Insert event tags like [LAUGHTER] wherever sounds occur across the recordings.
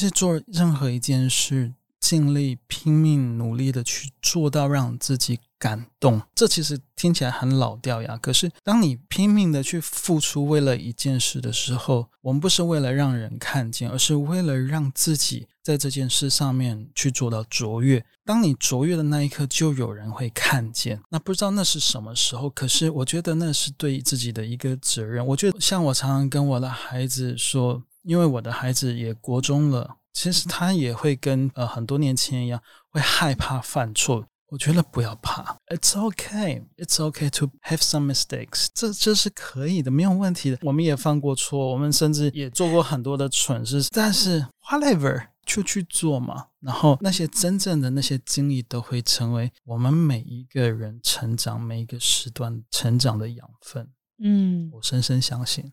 实做任何一件事，尽力拼命努力的去做到让自己感动，这其实听起来很老掉牙。可是当你拼命的去付出为了一件事的时候，我们不是为了让人看见，而是为了让自己在这件事上面去做到卓越。当你卓越的那一刻，就有人会看见。那不知道那是什么时候，可是我觉得那是对自己的一个责任。我觉得像我常常跟我的孩子说，因为我的孩子也国中了。其实他也会跟呃很多年轻人一样，会害怕犯错。我觉得不要怕，It's okay, It's okay to have some mistakes。这这是可以的，没有问题的。我们也犯过错，我们甚至也做过很多的蠢事。但是 whatever 就去做嘛。然后那些真正的那些经历，都会成为我们每一个人成长每一个时段成长的养分。嗯，我深深相信。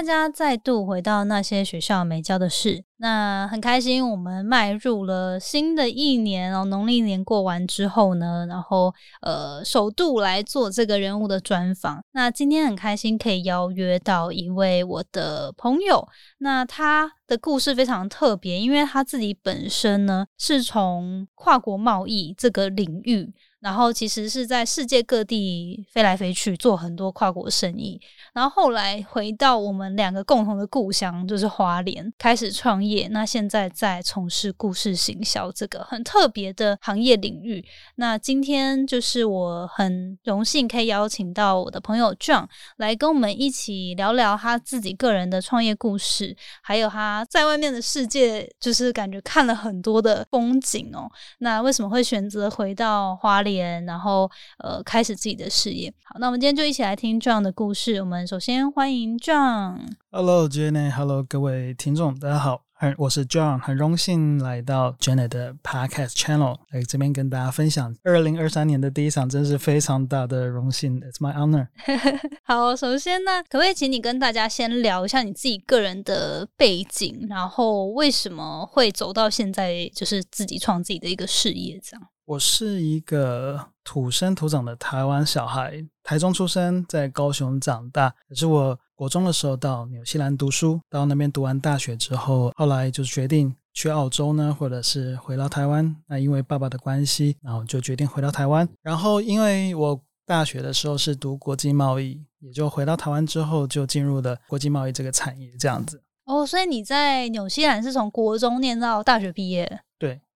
大家再度回到那些学校没教的事。那很开心，我们迈入了新的一年哦。农历年过完之后呢，然后呃，首度来做这个人物的专访。那今天很开心可以邀约到一位我的朋友。那他的故事非常特别，因为他自己本身呢是从跨国贸易这个领域。然后其实是在世界各地飞来飞去，做很多跨国生意。然后后来回到我们两个共同的故乡，就是花莲，开始创业。那现在在从事故事行销这个很特别的行业领域。那今天就是我很荣幸可以邀请到我的朋友 John 来跟我们一起聊聊他自己个人的创业故事，还有他在外面的世界，就是感觉看了很多的风景哦。那为什么会选择回到花莲？然后呃，开始自己的事业。好，那我们今天就一起来听 John 的故事。我们首先欢迎 John。Hello Jenny。Hello 各位听众，大家好。很，我是 John，很荣幸来到 Jenny 的 Podcast Channel，来这边跟大家分享二零二三年的第一场，真是非常大的荣幸。It's my honor。[LAUGHS] 好，首先呢，可不可以请你跟大家先聊一下你自己个人的背景，然后为什么会走到现在，就是自己创自己的一个事业这样？我是一个土生土长的台湾小孩，台中出生，在高雄长大。可是我国中的时候到纽西兰读书，到那边读完大学之后，后来就决定去澳洲呢，或者是回到台湾。那因为爸爸的关系，然后就决定回到台湾。然后因为我大学的时候是读国际贸易，也就回到台湾之后就进入了国际贸易这个产业，这样子。哦，所以你在纽西兰是从国中念到大学毕业？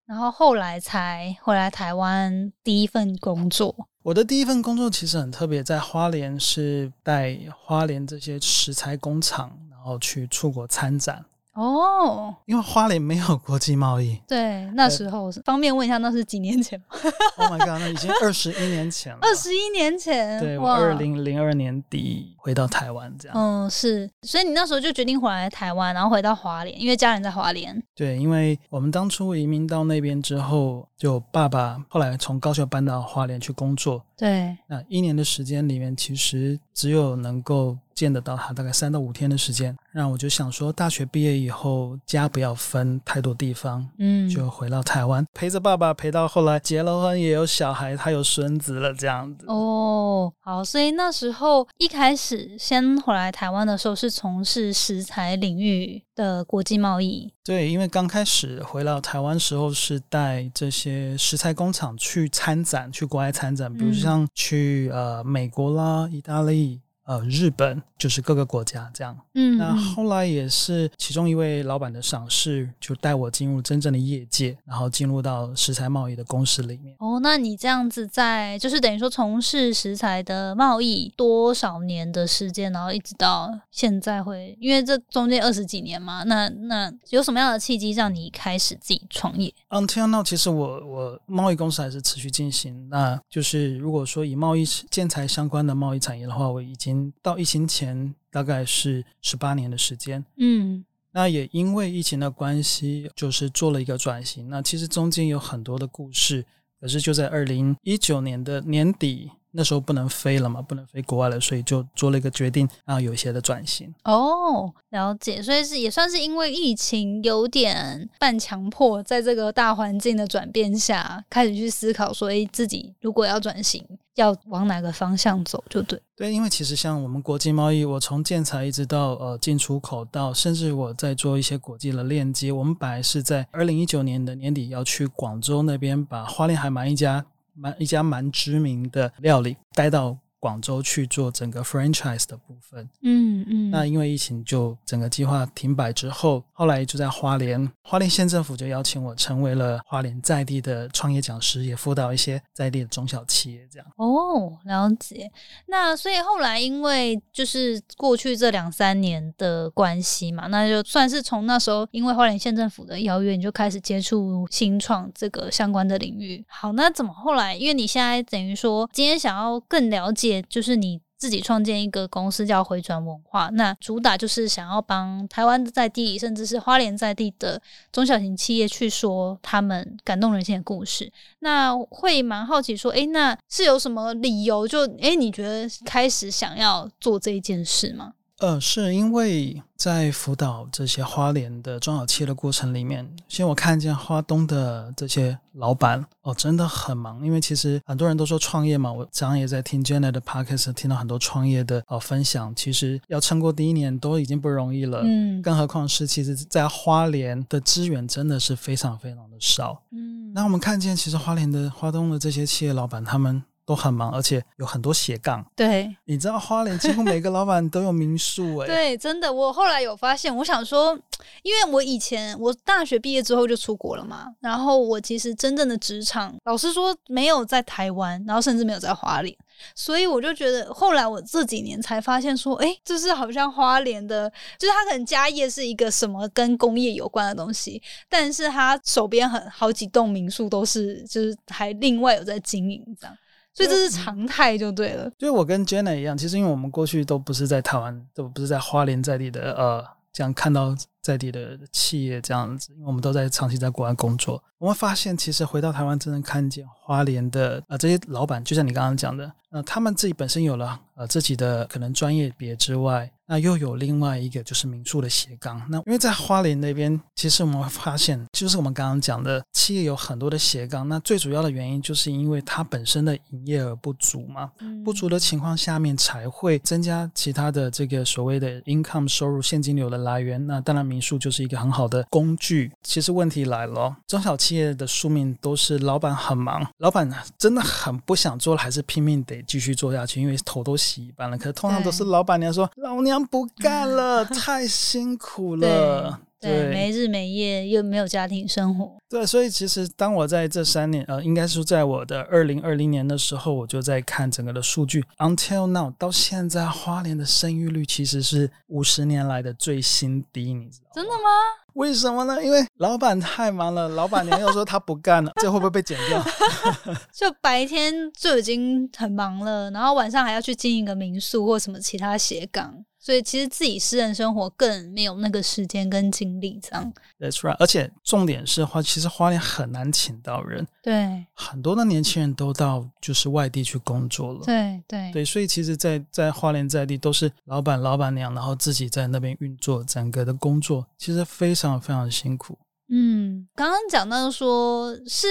然后后来才回来台湾第一份工作。我的第一份工作其实很特别，在花莲是带花莲这些食材工厂，然后去出国参展。哦，因为花莲没有国际贸易。对，那时候方便问一下，那是几年前吗？[LAUGHS] Oh my god，那已经二十一年前了。二十一年前，对，我二零零二年底回到台湾，这样。嗯，是，所以你那时候就决定回来台湾，然后回到华联，因为家人在华联。对，因为我们当初移民到那边之后，就爸爸后来从高雄搬到华联去工作。对，那一年的时间里面，其实只有能够。见得到他大概三到五天的时间，那我就想说，大学毕业以后家不要分太多地方，嗯，就回到台湾陪着爸爸，陪到后来结了婚，也有小孩，他有孙子了，这样子。哦，好，所以那时候一开始先回来台湾的时候，是从事食材领域的国际贸易。对，因为刚开始回到台湾时候是带这些食材工厂去参展，去国外参展，比如像去呃美国啦、意大利。呃，日本就是各个国家这样。嗯，那后来也是其中一位老板的赏识，就带我进入真正的业界，然后进入到食材贸易的公司里面。哦，那你这样子在就是等于说从事食材的贸易多少年的时间，然后一直到现在会，因为这中间二十几年嘛，那那有什么样的契机让你开始自己创业？Until now，其实我我贸易公司还是持续进行。那就是如果说以贸易建材相关的贸易产业的话，我已经。到疫情前大概是十八年的时间，嗯，那也因为疫情的关系，就是做了一个转型。那其实中间有很多的故事，可是就在二零一九年的年底。那时候不能飞了嘛，不能飞国外了，所以就做了一个决定，然后有一些的转型。哦，了解，所以是也算是因为疫情有点半强迫，在这个大环境的转变下，开始去思考说，哎，自己如果要转型，要往哪个方向走，就对。对，因为其实像我们国际贸易，我从建材一直到呃进出口，到甚至我在做一些国际的链接，我们本来是在二零一九年的年底要去广州那边，把花莲海蛮一家。蛮一家蛮知名的料理待到。广州去做整个 franchise 的部分，嗯嗯，那因为疫情就整个计划停摆之后，后来就在花莲，花莲县政府就邀请我成为了花莲在地的创业讲师，也辅导一些在地的中小企业这样。哦，了解。那所以后来因为就是过去这两三年的关系嘛，那就算是从那时候因为花莲县政府的邀约，你就开始接触新创这个相关的领域。好，那怎么后来？因为你现在等于说今天想要更了解。就是你自己创建一个公司叫回转文化，那主打就是想要帮台湾在地，甚至是花莲在地的中小型企业去说他们感动人心的故事。那会蛮好奇说，哎，那是有什么理由？就哎，你觉得开始想要做这一件事吗？呃，是因为在辅导这些花莲的中小企业的过程里面，先我看见花东的这些老板哦，真的很忙。因为其实很多人都说创业嘛，我常常也在听 Jenna 的 podcast，听到很多创业的哦分享。其实要撑过第一年都已经不容易了，嗯，更何况是其实，在花莲的资源真的是非常非常的少，嗯。那我们看见，其实花莲的花东的这些企业老板，他们。都很忙，而且有很多斜杠。对，你知道花莲几乎每个老板都有民宿哎。[LAUGHS] 对，真的，我后来有发现，我想说，因为我以前我大学毕业之后就出国了嘛，然后我其实真正的职场，老实说没有在台湾，然后甚至没有在花莲，所以我就觉得，后来我这几年才发现说，哎，就是好像花莲的，就是他可能家业是一个什么跟工业有关的东西，但是他手边很好几栋民宿都是，就是还另外有在经营这样。所以这是常态就对了。就我跟 Jenna 一样，其实因为我们过去都不是在台湾，都不是在花莲在地的，呃，这样看到在地的企业这样子，因为我们都在长期在国外工作，我们发现其实回到台湾，真正看见花莲的呃这些老板，就像你刚刚讲的，呃，他们自己本身有了呃自己的可能专业别之外。那又有另外一个就是民宿的斜杠。那因为在花莲那边，其实我们会发现，就是我们刚刚讲的企业有很多的斜杠。那最主要的原因就是因为它本身的营业额不足嘛，不足的情况下面才会增加其他的这个所谓的 income 收入现金流的来源。那当然民宿就是一个很好的工具。其实问题来了，中小企业的宿命都是老板很忙，老板真的很不想做了，还是拼命得继续做下去，因为头都洗一半了。可是通常都是老板娘说老娘。不干了，[LAUGHS] 太辛苦了。对，没日没夜，又没有家庭生活。对，所以其实当我在这三年，呃，应该是在我的二零二零年的时候，我就在看整个的数据。Until now，到现在，花莲的生育率其实是五十年来的最新低，你知道真的吗？为什么呢？因为老板太忙了，老板娘又说他不干了，这会不会被剪掉？[LAUGHS] 就白天就已经很忙了，然后晚上还要去经营个民宿或什么其他斜杠。所以其实自己私人生活更没有那个时间跟精力这样。That's right，而且重点是花，其实花莲很难请到人。对，很多的年轻人都到就是外地去工作了。对对对，所以其实，在在花莲在地都是老板老板娘，然后自己在那边运作整个的工作，其实非常非常辛苦。嗯，刚刚讲到说是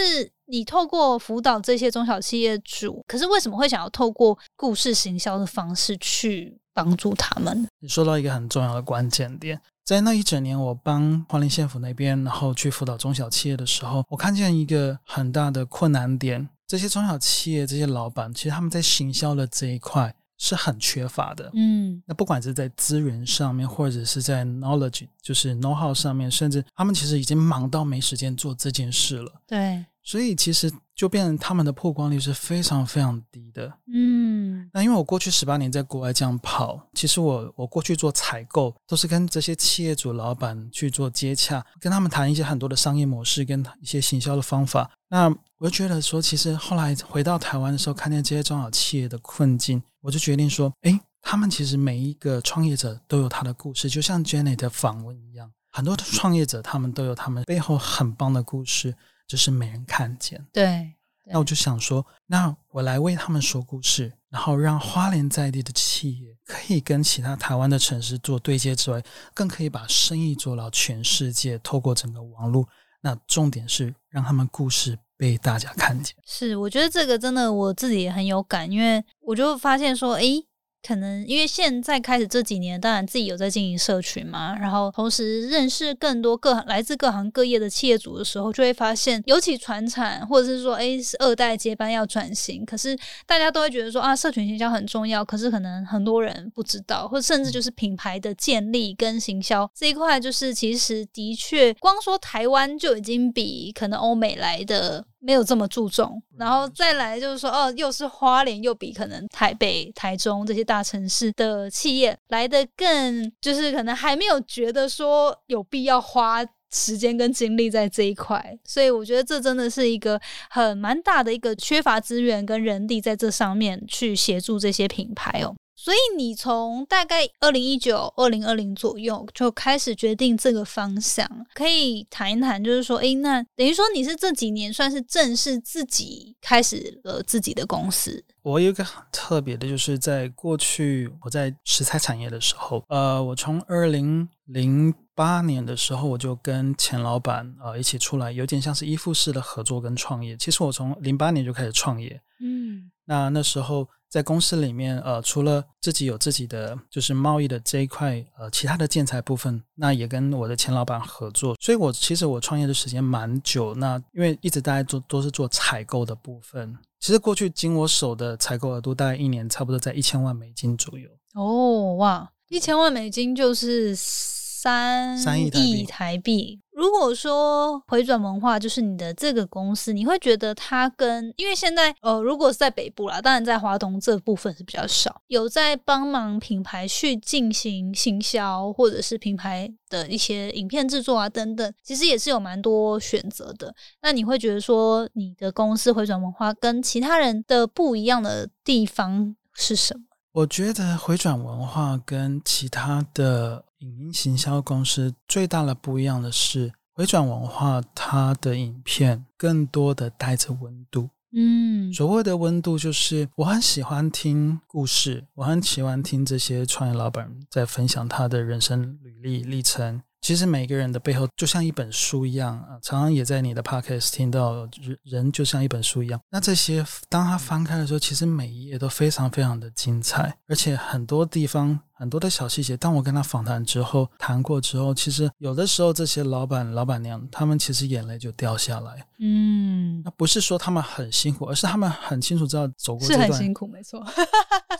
你透过辅导这些中小企业主，可是为什么会想要透过故事行销的方式去？帮助他们。你说到一个很重要的关键点，在那一整年，我帮花莲县府那边，然后去辅导中小企业的时候，我看见一个很大的困难点：这些中小企业这些老板，其实他们在行销的这一块是很缺乏的。嗯，那不管是在资源上面，或者是在 knowledge，就是 know how 上面，甚至他们其实已经忙到没时间做这件事了。对。所以其实就变成他们的曝光率是非常非常低的。嗯，那因为我过去十八年在国外这样跑，其实我我过去做采购都是跟这些企业主老板去做接洽，跟他们谈一些很多的商业模式跟一些行销的方法。那我就觉得说，其实后来回到台湾的时候，看见这些中小企业的困境，我就决定说，哎，他们其实每一个创业者都有他的故事，就像 Jenny 的访问一样，很多的创业者他们都有他们背后很棒的故事。就是没人看见，对那我就想说，那我来为他们说故事，然后让花莲在地的企业可以跟其他台湾的城市做对接之外，更可以把生意做到全世界，透过整个网络。那重点是让他们故事被大家看见。是，我觉得这个真的我自己也很有感，因为我就发现说，诶。可能因为现在开始这几年，当然自己有在经营社群嘛，然后同时认识更多各来自各行各业的企业主的时候，就会发现，尤其传产或者是说，哎，是二代接班要转型，可是大家都会觉得说啊，社群行销很重要，可是可能很多人不知道，或者甚至就是品牌的建立跟行销这一块，就是其实的确，光说台湾就已经比可能欧美来的。没有这么注重，然后再来就是说，哦，又是花莲，又比可能台北、台中这些大城市的企业来的更，就是可能还没有觉得说有必要花时间跟精力在这一块，所以我觉得这真的是一个很蛮大的一个缺乏资源跟人力在这上面去协助这些品牌哦。所以你从大概二零一九、二零二零左右就开始决定这个方向，可以谈一谈，就是说，哎，那等于说你是这几年算是正式自己开始了自己的公司。我有一个很特别的，就是在过去我在食材产业的时候，呃，我从二零零八年的时候，我就跟钱老板呃一起出来，有点像是依附式的合作跟创业。其实我从零八年就开始创业，嗯，那那时候。在公司里面，呃，除了自己有自己的就是贸易的这一块，呃，其他的建材部分，那也跟我的前老板合作。所以，我其实我创业的时间蛮久。那因为一直大家做都是做采购的部分。其实过去经我手的采购额度，大概一年差不多在一千万美金左右。哦，哇，一千万美金就是三三亿台币。如果说回转文化就是你的这个公司，你会觉得它跟因为现在呃，如果是在北部啦，当然在华东这部分是比较少，有在帮忙品牌去进行行销或者是品牌的一些影片制作啊等等，其实也是有蛮多选择的。那你会觉得说你的公司回转文化跟其他人的不一样的地方是什么？我觉得回转文化跟其他的。影音行销公司最大的不一样的是，回转文化它的影片更多的带着温度。嗯，所谓的温度就是我很喜欢听故事，我很喜欢听这些创业老板在分享他的人生履历历程。其实每个人的背后就像一本书一样啊，常常也在你的 podcast 听到人人就像一本书一样。那这些当他翻开的时候，其实每一页都非常非常的精彩，而且很多地方很多的小细节。当我跟他访谈之后，谈过之后，其实有的时候这些老板老板娘他们其实眼泪就掉下来。嗯，那不是说他们很辛苦，而是他们很清楚知道走过这段辛苦，没错。[LAUGHS]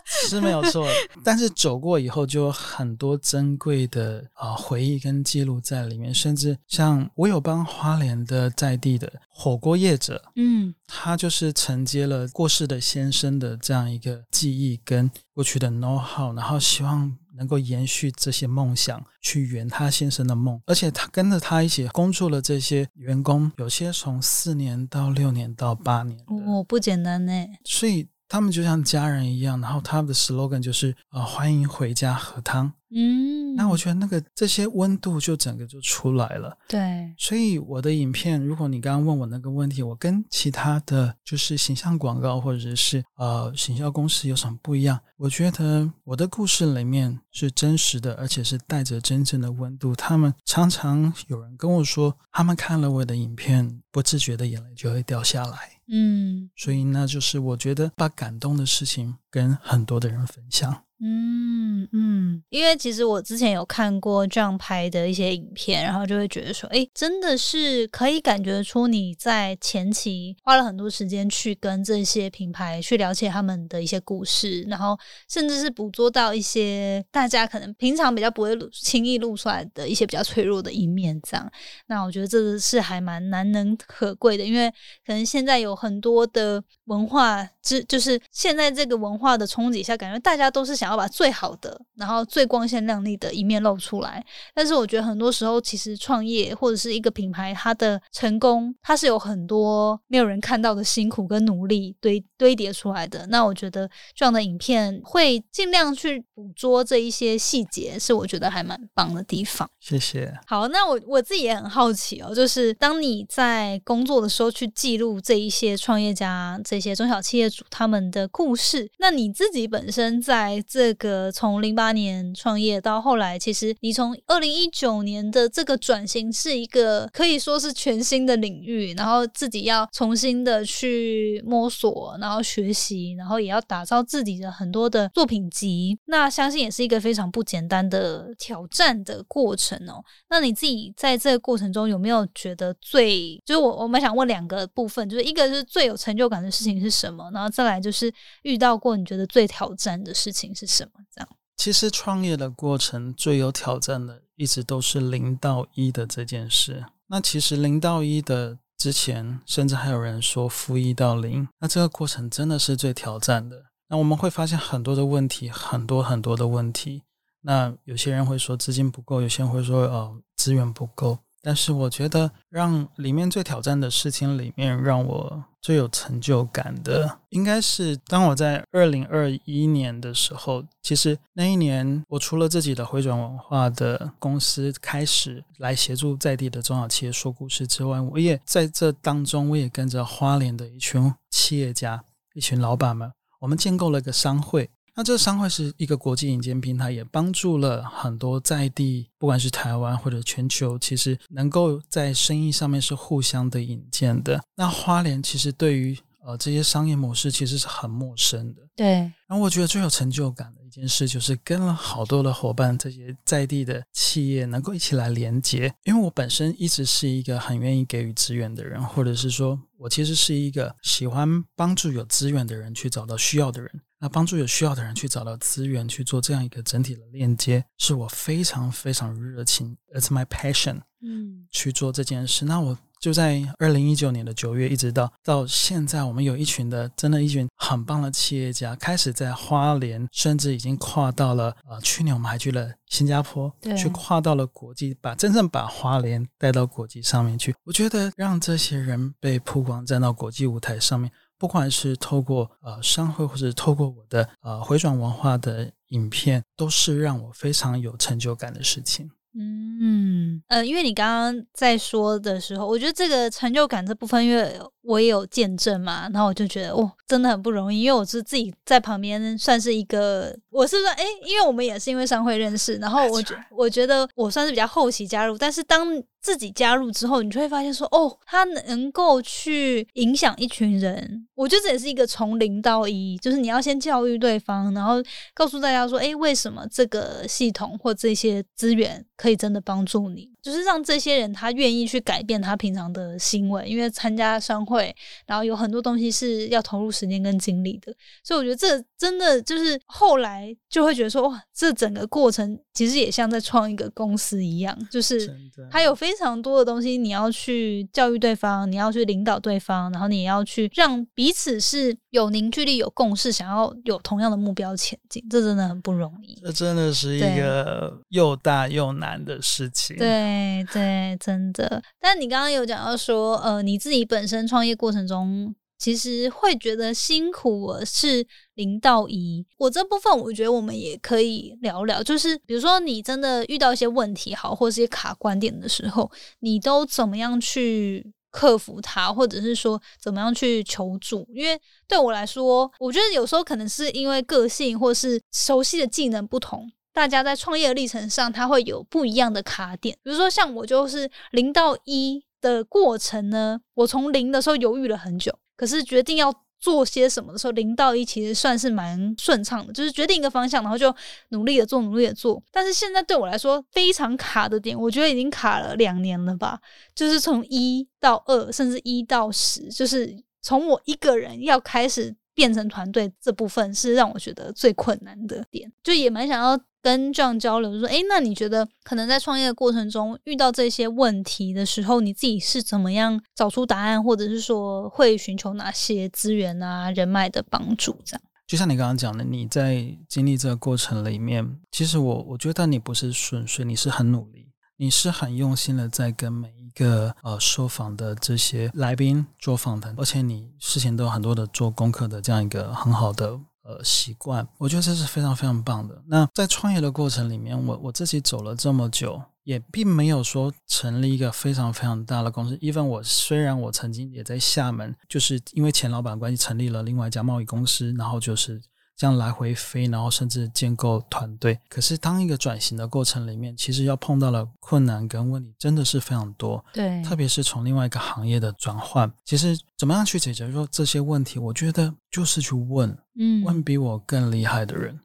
是没有错，[LAUGHS] 但是走过以后就有很多珍贵的啊回忆跟记录在里面，甚至像我有帮花莲的在地的火锅业者，嗯，他就是承接了过世的先生的这样一个记忆跟过去的 know how，然后希望能够延续这些梦想，去圆他先生的梦，而且他跟着他一起工作了这些员工，有些从四年到六年到八年，哦，不简单呢，所以。他们就像家人一样，然后他们的 slogan 就是“呃，欢迎回家喝汤”。嗯，那我觉得那个这些温度就整个就出来了。对，所以我的影片，如果你刚刚问我那个问题，我跟其他的就是形象广告或者是呃行销公司有什么不一样？我觉得我的故事里面是真实的，而且是带着真正的温度。他们常常有人跟我说，他们看了我的影片，不自觉的眼泪就会掉下来。嗯，所以那就是我觉得把感动的事情跟很多的人分享。嗯嗯，因为其实我之前有看过这样拍的一些影片，然后就会觉得说，哎，真的是可以感觉出你在前期花了很多时间去跟这些品牌去了解他们的一些故事，然后甚至是捕捉到一些大家可能平常比较不会轻易露出来的一些比较脆弱的一面。这样，那我觉得这个是还蛮难能可贵的，因为可能现在有很多的文化之，就是现在这个文化的冲击下，感觉大家都是想。想要把最好的，然后最光鲜亮丽的一面露出来。但是我觉得很多时候，其实创业或者是一个品牌，它的成功，它是有很多没有人看到的辛苦跟努力堆堆叠出来的。那我觉得这样的影片会尽量去捕捉这一些细节，是我觉得还蛮棒的地方。谢谢。好，那我我自己也很好奇哦，就是当你在工作的时候去记录这一些创业家、这些中小企业主他们的故事，那你自己本身在这个从零八年创业到后来，其实你从二零一九年的这个转型是一个可以说是全新的领域，然后自己要重新的去摸索，然后学习，然后也要打造自己的很多的作品集，那相信也是一个非常不简单的挑战的过程哦。那你自己在这个过程中有没有觉得最，就是我我们想问两个部分，就是一个是最有成就感的事情是什么，然后再来就是遇到过你觉得最挑战的事情是什么？这样。其实创业的过程最有挑战的，一直都是零到一的这件事。那其实零到一的之前，甚至还有人说负一到零，那这个过程真的是最挑战的。那我们会发现很多的问题，很多很多的问题。那有些人会说资金不够，有些人会说呃资源不够。但是我觉得，让里面最挑战的事情里面，让我最有成就感的，应该是当我在二零二一年的时候。其实那一年，我除了自己的回转文化的公司开始来协助在地的中小企业说故事之外，我也在这当中，我也跟着花莲的一群企业家、一群老板们，我们建构了一个商会。那这个商会是一个国际引荐平台，也帮助了很多在地，不管是台湾或者全球，其实能够在生意上面是互相的引荐的。那花莲其实对于呃这些商业模式其实是很陌生的。对。然后我觉得最有成就感的一件事，就是跟了好多的伙伴，这些在地的企业能够一起来连接。因为我本身一直是一个很愿意给予资源的人，或者是说我其实是一个喜欢帮助有资源的人去找到需要的人。那帮助有需要的人去找到资源，去做这样一个整体的链接，是我非常非常热情，It's my passion，嗯，去做这件事。那我就在二零一九年的九月，一直到到现在，我们有一群的，真的，一群很棒的企业家，开始在花莲，甚至已经跨到了呃，去年我们还去了新加坡，去跨到了国际，把真正把花莲带到国际上面去。我觉得让这些人被曝光，站到国际舞台上面。不管是透过呃商会，或者透过我的呃回转文化的影片，都是让我非常有成就感的事情。嗯呃，因为你刚刚在说的时候，我觉得这个成就感这部分，因为我也有见证嘛，然后我就觉得哇，真的很不容易。因为我是自己在旁边，算是一个，我是说，哎，因为我们也是因为商会认识，然后我觉我觉得我算是比较后期加入，但是当自己加入之后，你就会发现说，哦，他能够去影响一群人。我觉得这也是一个从零到一，就是你要先教育对方，然后告诉大家说，哎，为什么这个系统或这些资源可以真的帮助你。就是让这些人他愿意去改变他平常的行为，因为参加商会，然后有很多东西是要投入时间跟精力的，所以我觉得这真的就是后来就会觉得说，哇，这整个过程其实也像在创一个公司一样，就是他有非常多的东西你要去教育对方，你要去领导对方，然后你也要去让彼此是有凝聚力、有共识，想要有同样的目标前进，这真的很不容易。这真的是一个又大又难的事情。对。对对，真的。但你刚刚有讲到说，呃，你自己本身创业过程中，其实会觉得辛苦是零到一。我这部分，我觉得我们也可以聊聊。就是比如说，你真的遇到一些问题，好，或者一些卡关点的时候，你都怎么样去克服它，或者是说怎么样去求助？因为对我来说，我觉得有时候可能是因为个性，或是熟悉的技能不同。大家在创业的历程上，它会有不一样的卡点。比如说，像我就是零到一的过程呢，我从零的时候犹豫了很久，可是决定要做些什么的时候，零到一其实算是蛮顺畅的，就是决定一个方向，然后就努力的做，努力的做。但是现在对我来说非常卡的点，我觉得已经卡了两年了吧，就是从一到二，甚至一到十，就是从我一个人要开始变成团队这部分，是让我觉得最困难的点，就也蛮想要。跟这样交流，就说：“哎，那你觉得可能在创业的过程中遇到这些问题的时候，你自己是怎么样找出答案，或者是说会寻求哪些资源啊、人脉的帮助？这样？”就像你刚刚讲的，你在经历这个过程里面，其实我我觉得你不是顺遂，你是很努力，你是很用心的在跟每一个呃受访的这些来宾做访谈，而且你事前都有很多的做功课的这样一个很好的。呃，习惯，我觉得这是非常非常棒的。那在创业的过程里面，我我自己走了这么久，也并没有说成立一个非常非常大的公司。even 我虽然我曾经也在厦门，就是因为前老板关系成立了另外一家贸易公司，然后就是。这样来回飞，然后甚至建构团队。可是，当一个转型的过程里面，其实要碰到了困难跟问题，真的是非常多。对，特别是从另外一个行业的转换，其实怎么样去解决说这些问题？我觉得就是去问，嗯，问比我更厉害的人。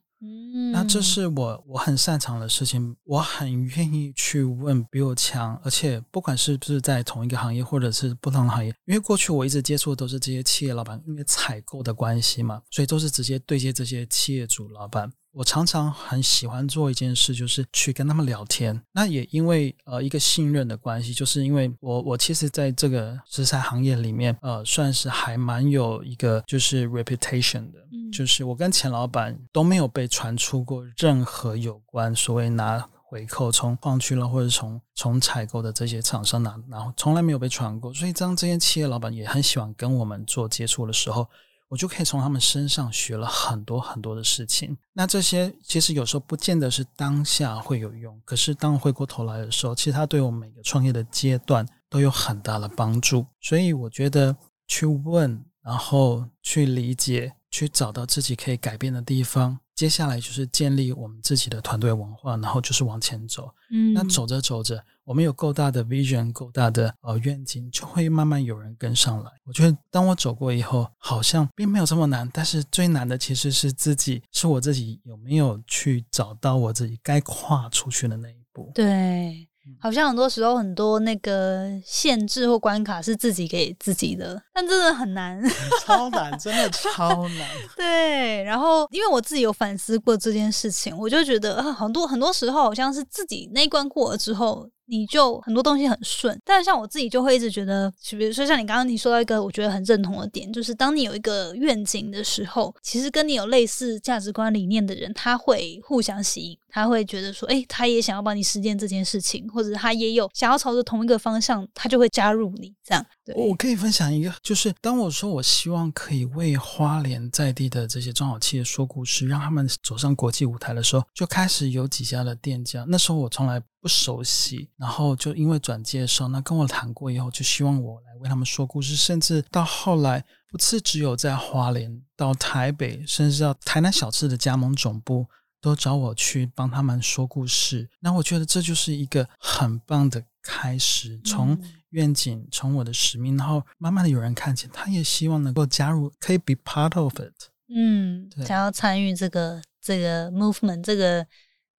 嗯，那这是我我很擅长的事情，我很愿意去问比我强，而且不管是不是在同一个行业或者是不同的行业，因为过去我一直接触的都是这些企业老板，因为采购的关系嘛，所以都是直接对接这些企业主老板。我常常很喜欢做一件事，就是去跟他们聊天。那也因为呃一个信任的关系，就是因为我我其实在这个食材行业里面，呃，算是还蛮有一个就是 reputation 的，就是我跟钱老板都没有被传出过任何有关所谓拿回扣从矿区了或者从从采购的这些厂商拿，然后从来没有被传过。所以当这些企业老板也很喜欢跟我们做接触的时候。我就可以从他们身上学了很多很多的事情。那这些其实有时候不见得是当下会有用，可是当回过头来的时候，其实它对我每个创业的阶段都有很大的帮助。所以我觉得去问，然后去理解，去找到自己可以改变的地方。接下来就是建立我们自己的团队文化，然后就是往前走。嗯，那走着走着，我们有够大的 vision，够大的呃愿景，就会慢慢有人跟上来。我觉得当我走过以后，好像并没有这么难。但是最难的其实是自己，是我自己有没有去找到我自己该跨出去的那一步。对。好像很多时候很多那个限制或关卡是自己给自己的，但真的很难，超难，真的超难。[LAUGHS] 对，然后因为我自己有反思过这件事情，我就觉得很多很多时候好像是自己那一关过了之后。你就很多东西很顺，但是像我自己就会一直觉得，比如说像你刚刚你说到一个我觉得很认同的点，就是当你有一个愿景的时候，其实跟你有类似价值观理念的人，他会互相吸引，他会觉得说，哎，他也想要帮你实践这件事情，或者他也有想要朝着同一个方向，他就会加入你这样。我可以分享一个，就是当我说我希望可以为花莲在地的这些中小企业说故事，让他们走上国际舞台的时候，就开始有几家的店家。那时候我从来不熟悉，然后就因为转介绍，那跟我谈过以后，就希望我来为他们说故事。甚至到后来，不是只有在花莲，到台北，甚至到台南小吃的加盟总部，都找我去帮他们说故事。那我觉得这就是一个很棒的开始，从。愿景从我的使命，然后慢慢的有人看见，他也希望能够加入，可以 be part of it。嗯，想要参与这个这个 movement，这个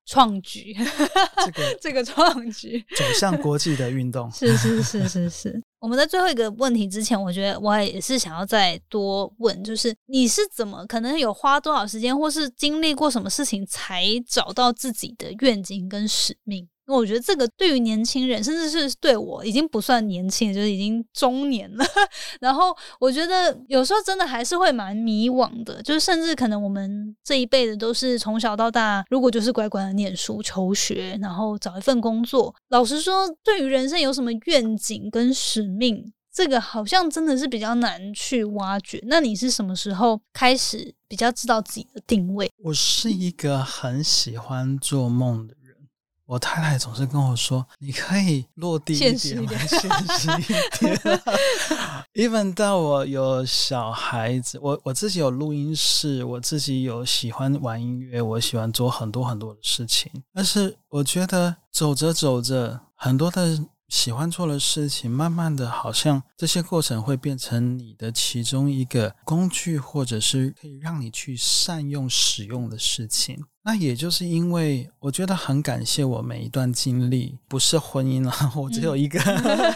创举，这个 [LAUGHS] 这个创举，[LAUGHS] 走向国际的运动。[LAUGHS] 是是是是是。我们在最后一个问题之前，我觉得我也是想要再多问，就是你是怎么可能有花多少时间，或是经历过什么事情，才找到自己的愿景跟使命？我觉得这个对于年轻人，甚至是对我已经不算年轻，就是已经中年了。[LAUGHS] 然后我觉得有时候真的还是会蛮迷惘的，就是甚至可能我们这一辈的都是从小到大，如果就是乖乖的念书、求学，然后找一份工作。老实说，对于人生有什么愿景跟使命，这个好像真的是比较难去挖掘。那你是什么时候开始比较知道自己的定位？我是一个很喜欢做梦的。我太太总是跟我说：“你可以落地一点，现实一点。[LAUGHS] ”even 到我有小孩子，我我自己有录音室，我自己有喜欢玩音乐，我喜欢做很多很多的事情。但是我觉得走着走着，很多的。喜欢做的事情，慢慢的，好像这些过程会变成你的其中一个工具，或者是可以让你去善用使用的事情。那也就是因为我觉得很感谢我每一段经历，不是婚姻了，我只有一个，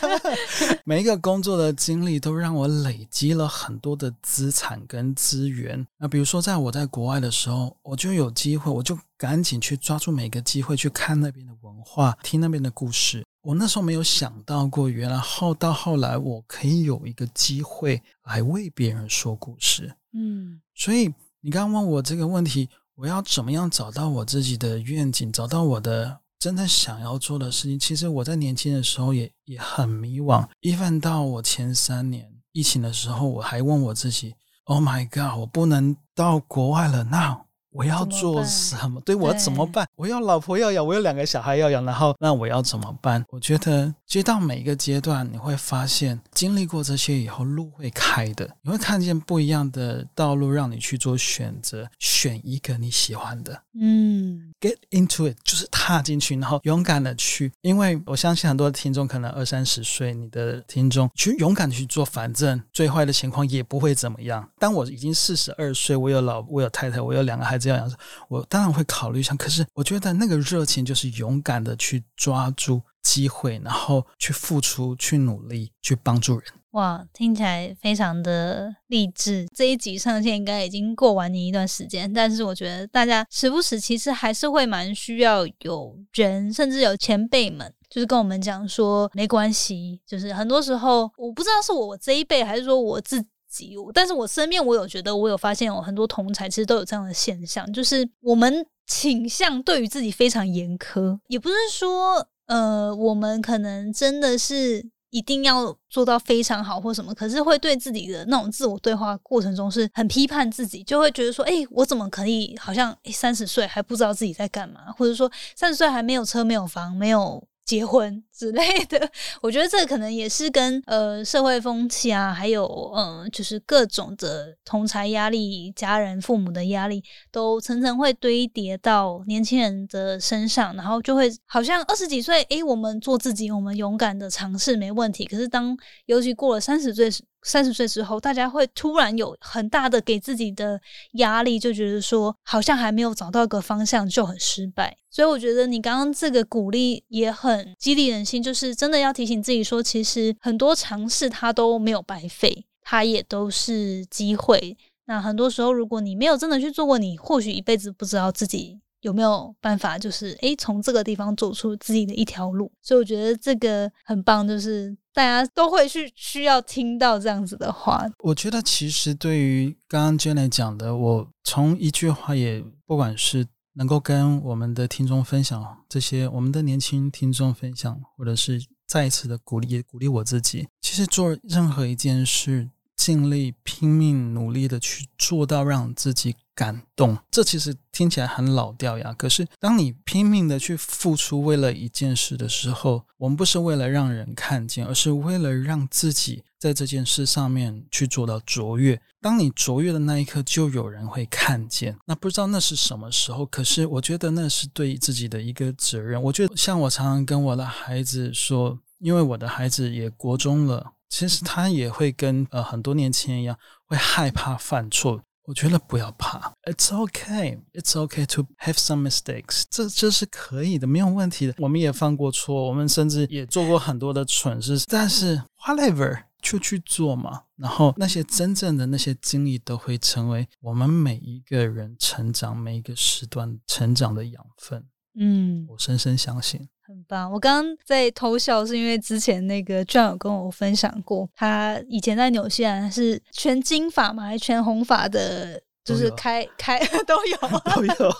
[LAUGHS] 每一个工作的经历都让我累积了很多的资产跟资源。那比如说，在我在国外的时候，我就有机会，我就赶紧去抓住每个机会去看那边的文化，听那边的故事。我那时候没有想到过，原来后到后来，我可以有一个机会来为别人说故事。嗯，所以你刚刚问我这个问题，我要怎么样找到我自己的愿景，找到我的真正想要做的事情？其实我在年轻的时候也也很迷惘。even 到我前三年疫情的时候，我还问我自己：“Oh my God，我不能到国外了，那我要做什么？对我怎么办？我要老婆要养，我有两个小孩要养，然后那我要怎么办？我觉得，其实到每一个阶段，你会发现，经历过这些以后，路会开的，你会看见不一样的道路，让你去做选择，选一个你喜欢的。嗯，get into it，就是踏进去，然后勇敢的去。因为我相信很多听众可能二三十岁，你的听众去勇敢去做，反正最坏的情况也不会怎么样。当我已经四十二岁，我有老，我有太太，我有两个孩子。要养，我当然会考虑一下。可是，我觉得那个热情就是勇敢的去抓住机会，然后去付出、去努力、去帮助人。哇，听起来非常的励志。这一集上线应该已经过完年一段时间，但是我觉得大家时不时其实还是会蛮需要有人，甚至有前辈们，就是跟我们讲说没关系。就是很多时候，我不知道是我这一辈，还是说我自己。但是我身边我有觉得，我有发现有很多同才其实都有这样的现象，就是我们倾向对于自己非常严苛，也不是说呃我们可能真的是一定要做到非常好或什么，可是会对自己的那种自我对话过程中是很批判自己，就会觉得说，哎，我怎么可以好像三十岁还不知道自己在干嘛，或者说三十岁还没有车没有房没有。结婚之类的，[LAUGHS] 我觉得这可能也是跟呃社会风气啊，[LAUGHS] 还有嗯，就是各种的同才压力、家人、父母的压力，都层层会堆叠到年轻人的身上，然后就会好像二十几岁，诶，我们做自己，我们勇敢的尝试没问题。可是当尤其过了三十岁三十岁之后，大家会突然有很大的给自己的压力，就觉得说好像还没有找到一个方向就很失败。所以我觉得你刚刚这个鼓励也很激励人心，就是真的要提醒自己说，其实很多尝试它都没有白费，它也都是机会。那很多时候，如果你没有真的去做过，你或许一辈子不知道自己。有没有办法，就是诶，从这个地方走出自己的一条路？所以我觉得这个很棒，就是大家都会去需要听到这样子的话。我觉得其实对于刚刚 Jenny 讲的，我从一句话也不管是能够跟我们的听众分享这些，我们的年轻听众分享，或者是再一次的鼓励，鼓励我自己。其实做任何一件事，尽力拼命努力的去做到让自己。感动，这其实听起来很老掉牙。可是，当你拼命的去付出，为了一件事的时候，我们不是为了让人看见，而是为了让自己在这件事上面去做到卓越。当你卓越的那一刻，就有人会看见。那不知道那是什么时候，可是我觉得那是对自己的一个责任。我觉得，像我常常跟我的孩子说，因为我的孩子也国中了，其实他也会跟呃很多年轻人一样，会害怕犯错。我觉得不要怕，It's okay, It's okay to have some mistakes，这这是可以的，没有问题的。我们也犯过错，我们甚至也做过很多的蠢事，但是 whatever 就去做嘛。然后那些真正的那些经历都会成为我们每一个人成长每一个时段成长的养分。嗯，我深深相信。很棒！我刚刚在偷笑，是因为之前那个 John 有跟我分享过，他以前在纽西兰是全金发嘛，还是全红发的，就是开开 [LAUGHS] 都有 [LAUGHS] 都有。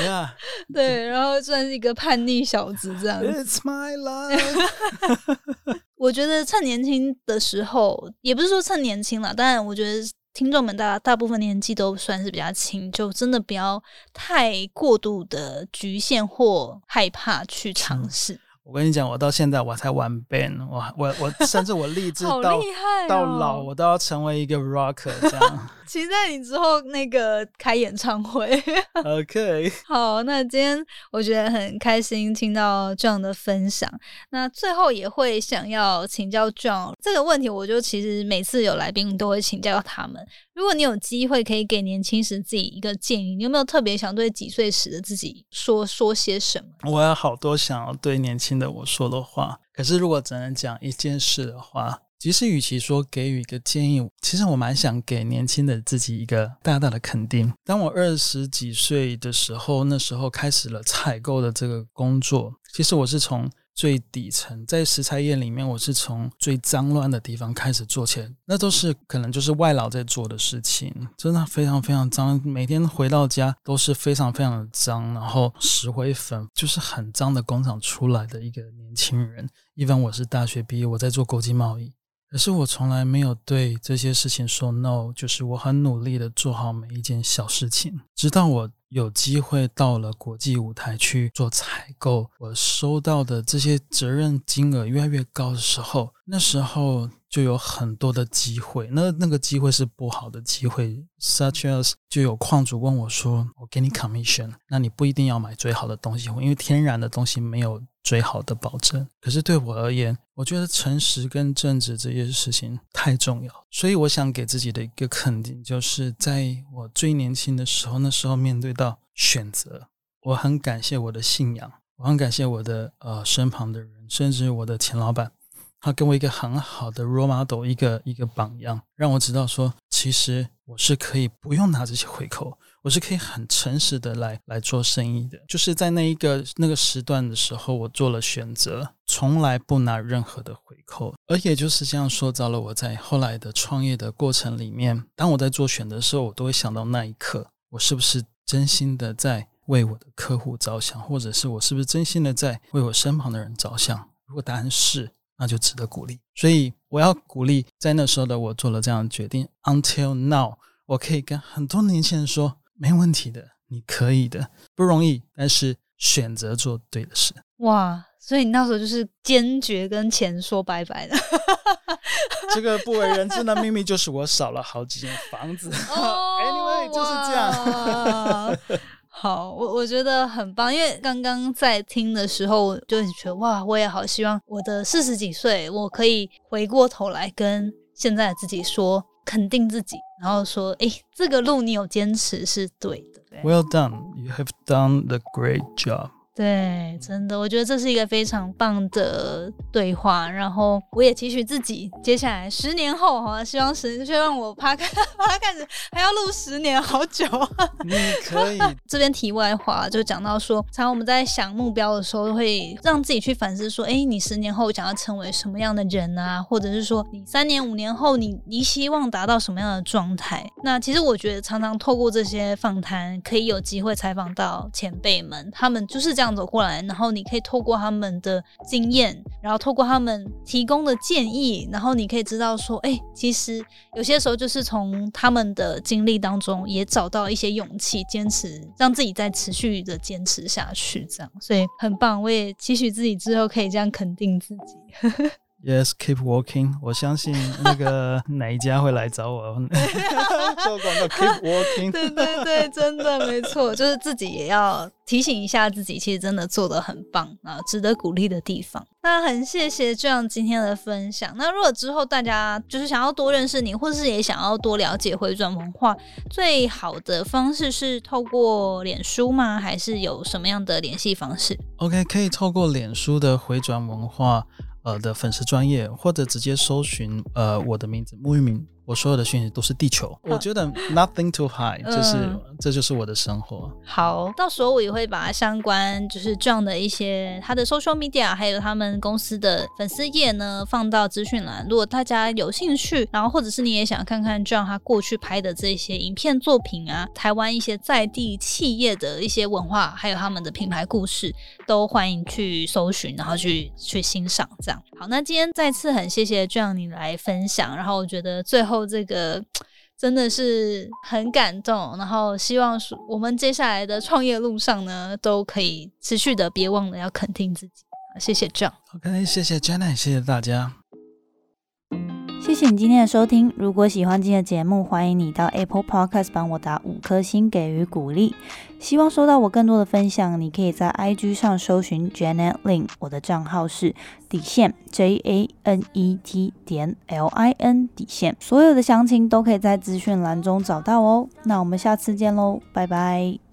[LAUGHS] 对，然后算是一个叛逆小子这样。It's my life。我觉得趁年轻的时候，也不是说趁年轻了，当然我觉得。听众们大大部分年纪都算是比较轻，就真的不要太过度的局限或害怕去尝试。我跟你讲，我到现在我才玩 band，我我我甚至我立志 [LAUGHS] 到到老，我都要成为一个 rocker 这样。[LAUGHS] [LAUGHS] 期待你之后那个开演唱会。OK，好，那今天我觉得很开心听到这样的分享。那最后也会想要请教 John 这个问题，我就其实每次有来宾都会请教他们。如果你有机会可以给年轻时自己一个建议，你有没有特别想对几岁时的自己说说些什么？我有好多想要对年轻的我说的话，可是如果只能讲一件事的话。其实，与其说给予一个建议，其实我蛮想给年轻的自己一个大大的肯定。当我二十几岁的时候，那时候开始了采购的这个工作。其实我是从最底层，在食材业里面，我是从最脏乱的地方开始做起来，那都是可能就是外劳在做的事情，真的非常非常脏，每天回到家都是非常非常的脏，然后石灰粉就是很脏的工厂出来的一个年轻人。一般我是大学毕业，我在做国际贸易。可是我从来没有对这些事情说 no，就是我很努力的做好每一件小事情，直到我有机会到了国际舞台去做采购，我收到的这些责任金额越来越高的时候，那时候。就有很多的机会，那那个机会是不好的机会，such as 就有矿主问我说：“我给你 commission，那你不一定要买最好的东西，因为天然的东西没有最好的保证。可是对我而言，我觉得诚实跟正直这件事情太重要，所以我想给自己的一个肯定，就是在我最年轻的时候，那时候面对到选择，我很感谢我的信仰，我很感谢我的呃身旁的人，甚至我的前老板。他给我一个很好的 role model，一个一个榜样，让我知道说，其实我是可以不用拿这些回扣，我是可以很诚实的来来做生意的。就是在那一个那个时段的时候，我做了选择，从来不拿任何的回扣，而也就是这样塑造了我在后来的创业的过程里面，当我在做选择的时候，我都会想到那一刻，我是不是真心的在为我的客户着想，或者是我是不是真心的在为我身旁的人着想？如果答案是。那就值得鼓励，所以我要鼓励，在那时候的我做了这样的决定。Until now，我可以跟很多年轻人说，没问题的，你可以的，不容易，但是选择做对的事。哇，所以你那时候就是坚决跟钱说拜拜的。[LAUGHS] 这个不为人知的秘密就是我少了好几间房子。Anyway，就是这样。[LAUGHS] 好，我我觉得很棒，因为刚刚在听的时候，就觉得哇，我也好希望我的四十几岁，我可以回过头来跟现在的自己说，肯定自己，然后说，哎，这个路你有坚持是对的。Well done, you have done the great job. 对，真的，我觉得这是一个非常棒的对话。然后我也期许自己，接下来十年后，哈，希望十，希望我趴开趴开始还要录十年，好久。你可以。[LAUGHS] 这边题外话就讲到说，常我们在想目标的时候，会让自己去反思说，哎，你十年后想要成为什么样的人啊？或者是说，你三年、五年后，你你希望达到什么样的状态？那其实我觉得，常常透过这些访谈，可以有机会采访到前辈们，他们就是这样。走过来，然后你可以透过他们的经验，然后透过他们提供的建议，然后你可以知道说，哎，其实有些时候就是从他们的经历当中也找到一些勇气，坚持让自己再持续的坚持下去，这样，所以很棒。我也期许自己之后可以这样肯定自己。Yes, keep working。我相信那个 [LAUGHS] 哪一家会来找我做广告。Keep working。对对对，真的没错，就是自己也要提醒一下自己，其实真的做的很棒啊，值得鼓励的地方。那很谢谢这样今天的分享。那如果之后大家就是想要多认识你，或是也想要多了解回转文化，最好的方式是透过脸书吗？还是有什么样的联系方式？OK，可以透过脸书的回转文化。呃的粉丝专业，或者直接搜寻呃我的名字沐浴明。我所有的讯息都是地球，我觉得 nothing too high，就是这就是我的生活。好，到时候我也会把相关就是这样的一些他的 social media，还有他们公司的粉丝页呢放到资讯栏。如果大家有兴趣，然后或者是你也想看看这样他过去拍的这些影片作品啊，台湾一些在地企业的一些文化，还有他们的品牌故事，都欢迎去搜寻，然后去去欣赏。这样好，那今天再次很谢谢这样你来分享，然后我觉得最后。这个真的是很感动，然后希望我们接下来的创业路上呢，都可以持续的，别忘了要肯定自己。谢谢 John。OK，谢谢 Jenny，谢谢大家。谢谢你今天的收听。如果喜欢今天的节目，欢迎你到 Apple Podcast 帮我打五颗星给予鼓励。希望收到我更多的分享，你可以在 IG 上搜寻 Janet Lin，我的账号是底线 J A N E T 点 L I N 底线。所有的详情都可以在资讯栏中找到哦。那我们下次见喽，拜拜。